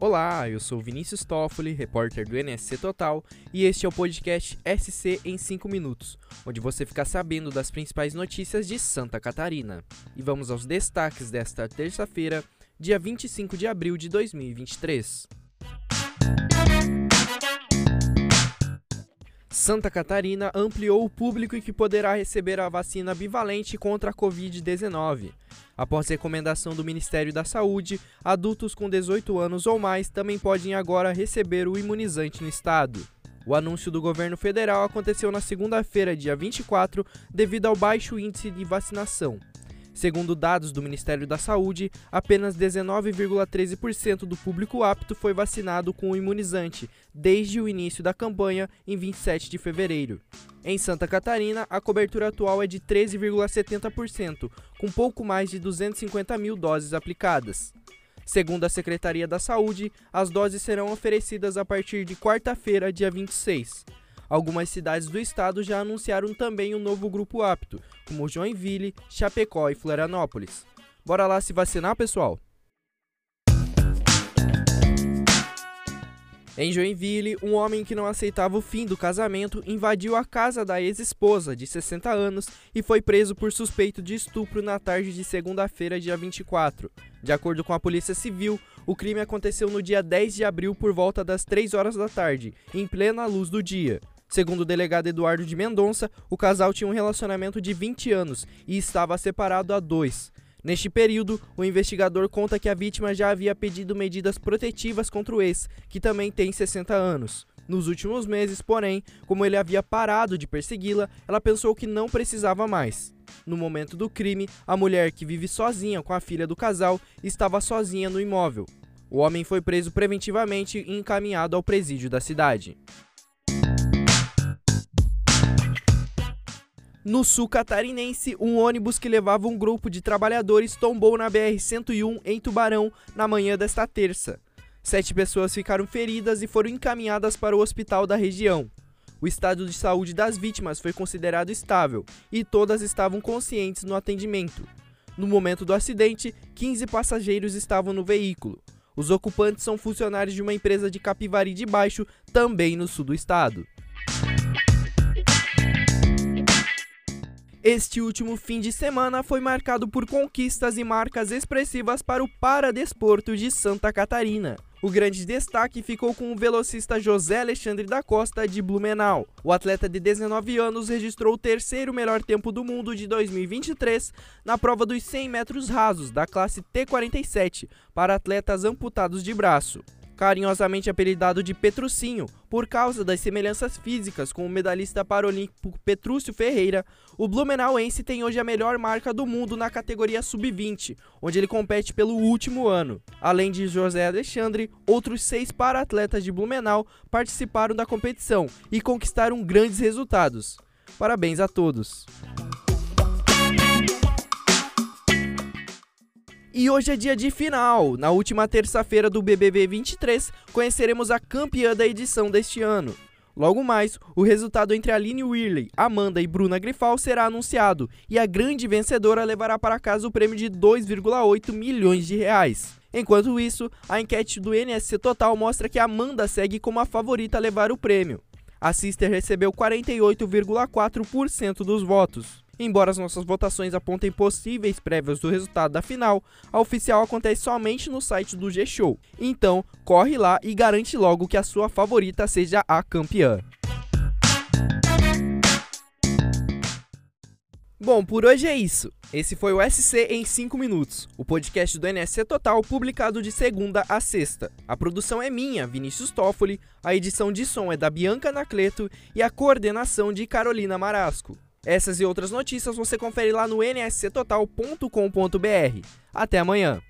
Olá, eu sou Vinícius Toffoli, repórter do NSC Total, e este é o podcast SC em 5 minutos, onde você fica sabendo das principais notícias de Santa Catarina. E vamos aos destaques desta terça-feira, dia 25 de abril de 2023. Santa Catarina ampliou o público que poderá receber a vacina bivalente contra a Covid-19. Após recomendação do Ministério da Saúde, adultos com 18 anos ou mais também podem agora receber o imunizante no estado. O anúncio do governo federal aconteceu na segunda-feira, dia 24, devido ao baixo índice de vacinação. Segundo dados do Ministério da Saúde, apenas 19,13% do público apto foi vacinado com o imunizante desde o início da campanha em 27 de fevereiro. Em Santa Catarina, a cobertura atual é de 13,70%, com pouco mais de 250 mil doses aplicadas. Segundo a Secretaria da Saúde, as doses serão oferecidas a partir de quarta-feira, dia 26. Algumas cidades do estado já anunciaram também um novo grupo apto, como Joinville, Chapecó e Florianópolis. Bora lá se vacinar, pessoal? Em Joinville, um homem que não aceitava o fim do casamento invadiu a casa da ex-esposa, de 60 anos, e foi preso por suspeito de estupro na tarde de segunda-feira, dia 24. De acordo com a Polícia Civil, o crime aconteceu no dia 10 de abril por volta das 3 horas da tarde, em plena luz do dia. Segundo o delegado Eduardo de Mendonça, o casal tinha um relacionamento de 20 anos e estava separado há dois. Neste período, o investigador conta que a vítima já havia pedido medidas protetivas contra o ex, que também tem 60 anos. Nos últimos meses, porém, como ele havia parado de persegui-la, ela pensou que não precisava mais. No momento do crime, a mulher, que vive sozinha com a filha do casal, estava sozinha no imóvel. O homem foi preso preventivamente e encaminhado ao presídio da cidade. No sul catarinense, um ônibus que levava um grupo de trabalhadores tombou na BR-101 em Tubarão na manhã desta terça. Sete pessoas ficaram feridas e foram encaminhadas para o hospital da região. O estado de saúde das vítimas foi considerado estável e todas estavam conscientes no atendimento. No momento do acidente, 15 passageiros estavam no veículo. Os ocupantes são funcionários de uma empresa de Capivari de Baixo, também no sul do estado. Este último fim de semana foi marcado por conquistas e marcas expressivas para o paradesporto de Santa Catarina. O grande destaque ficou com o velocista José Alexandre da Costa de Blumenau. O atleta de 19 anos registrou o terceiro melhor tempo do mundo de 2023 na prova dos 100 metros rasos da classe T47 para atletas amputados de braço carinhosamente apelidado de Petrucinho por causa das semelhanças físicas com o medalhista paralímpico Petrúcio Ferreira, o Blumenauense tem hoje a melhor marca do mundo na categoria sub-20, onde ele compete pelo último ano. Além de José Alexandre, outros seis para-atletas de Blumenau participaram da competição e conquistaram grandes resultados. Parabéns a todos! E hoje é dia de final. Na última terça-feira do BBB 23, conheceremos a campeã da edição deste ano. Logo mais, o resultado entre Aline Whirley, Amanda e Bruna Grifal será anunciado e a grande vencedora levará para casa o prêmio de 2,8 milhões de reais. Enquanto isso, a enquete do NSC Total mostra que Amanda segue como a favorita a levar o prêmio. A Sister recebeu 48,4% dos votos. Embora as nossas votações apontem possíveis prévias do resultado da final, a oficial acontece somente no site do G-Show. Então, corre lá e garante logo que a sua favorita seja a campeã. Bom, por hoje é isso. Esse foi o SC em 5 minutos, o podcast do NSC Total publicado de segunda a sexta. A produção é minha, Vinícius Toffoli, a edição de som é da Bianca Nacleto e a coordenação de Carolina Marasco. Essas e outras notícias você confere lá no nsctotal.com.br. Até amanhã!